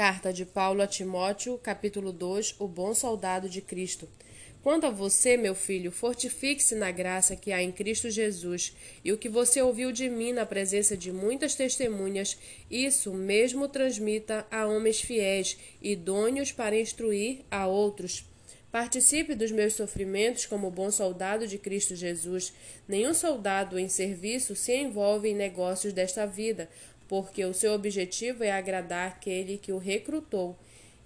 Carta de Paulo a Timóteo, capítulo 2 O bom soldado de Cristo. Quanto a você, meu filho, fortifique-se na graça que há em Cristo Jesus, e o que você ouviu de mim na presença de muitas testemunhas, isso mesmo transmita a homens fiéis, idôneos para instruir a outros. Participe dos meus sofrimentos como bom soldado de Cristo Jesus. Nenhum soldado em serviço se envolve em negócios desta vida, porque o seu objetivo é agradar aquele que o recrutou.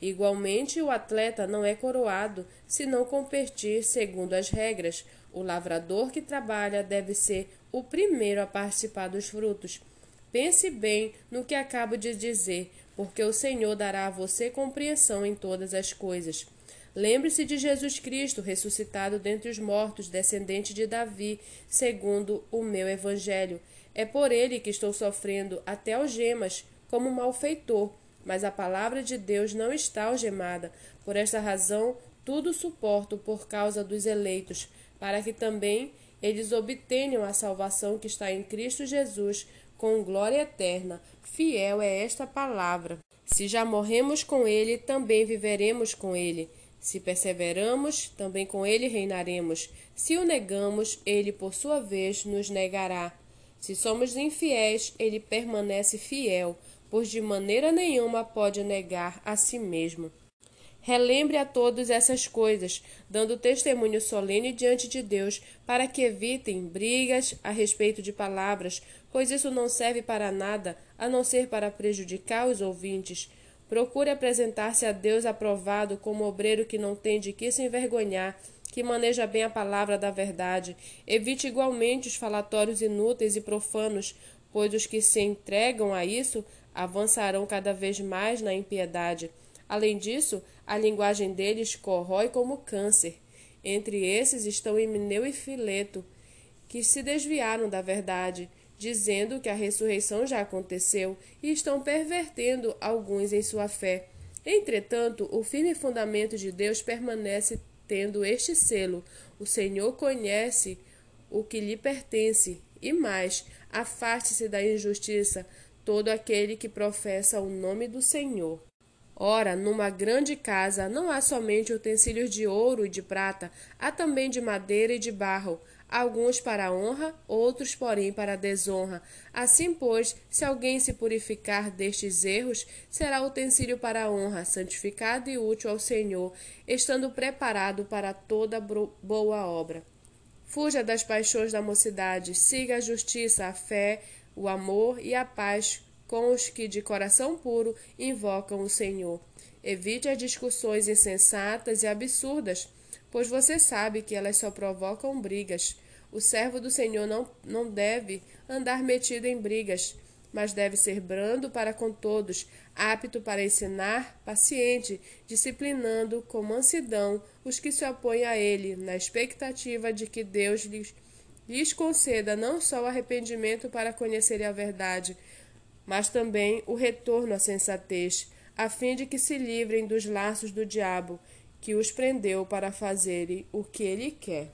Igualmente, o atleta não é coroado se não competir segundo as regras. O lavrador que trabalha deve ser o primeiro a participar dos frutos. Pense bem no que acabo de dizer, porque o Senhor dará a você compreensão em todas as coisas. Lembre-se de Jesus Cristo, ressuscitado dentre os mortos, descendente de Davi, segundo o meu evangelho. É por ele que estou sofrendo até algemas, como malfeitor, mas a palavra de Deus não está algemada. Por esta razão, tudo suporto por causa dos eleitos, para que também eles obtenham a salvação que está em Cristo Jesus, com glória eterna. Fiel é esta palavra. Se já morremos com ele, também viveremos com ele. Se perseveramos, também com ele reinaremos. Se o negamos, ele por sua vez nos negará. Se somos infiéis, ele permanece fiel, pois de maneira nenhuma pode negar a si mesmo. Relembre a todos essas coisas, dando testemunho solene diante de Deus, para que evitem brigas a respeito de palavras, pois isso não serve para nada, a não ser para prejudicar os ouvintes. Procure apresentar-se a Deus aprovado como obreiro que não tem de que se envergonhar, que maneja bem a palavra da verdade. Evite igualmente os falatórios inúteis e profanos, pois os que se entregam a isso avançarão cada vez mais na impiedade. Além disso, a linguagem deles corrói como câncer. Entre esses estão Emineu e Fileto, que se desviaram da verdade dizendo que a ressurreição já aconteceu e estão pervertendo alguns em sua fé. Entretanto, o firme fundamento de Deus permanece tendo este selo: o Senhor conhece o que lhe pertence, e mais, afaste-se da injustiça todo aquele que professa o nome do Senhor. Ora, numa grande casa não há somente utensílios de ouro e de prata, há também de madeira e de barro, alguns para honra, outros, porém, para desonra. Assim, pois, se alguém se purificar destes erros, será utensílio para honra, santificado e útil ao Senhor, estando preparado para toda boa obra. Fuja das paixões da mocidade, siga a justiça, a fé, o amor e a paz com os que de coração puro invocam o Senhor. Evite as discussões insensatas e absurdas, pois você sabe que elas só provocam brigas. O servo do Senhor não, não deve andar metido em brigas, mas deve ser brando para com todos, apto para ensinar, paciente, disciplinando com mansidão os que se opõem a ele, na expectativa de que Deus lhes, lhes conceda não só o arrependimento para conhecerem a verdade, mas também o retorno à sensatez, a fim de que se livrem dos laços do diabo, que os prendeu para fazerem o que ele quer.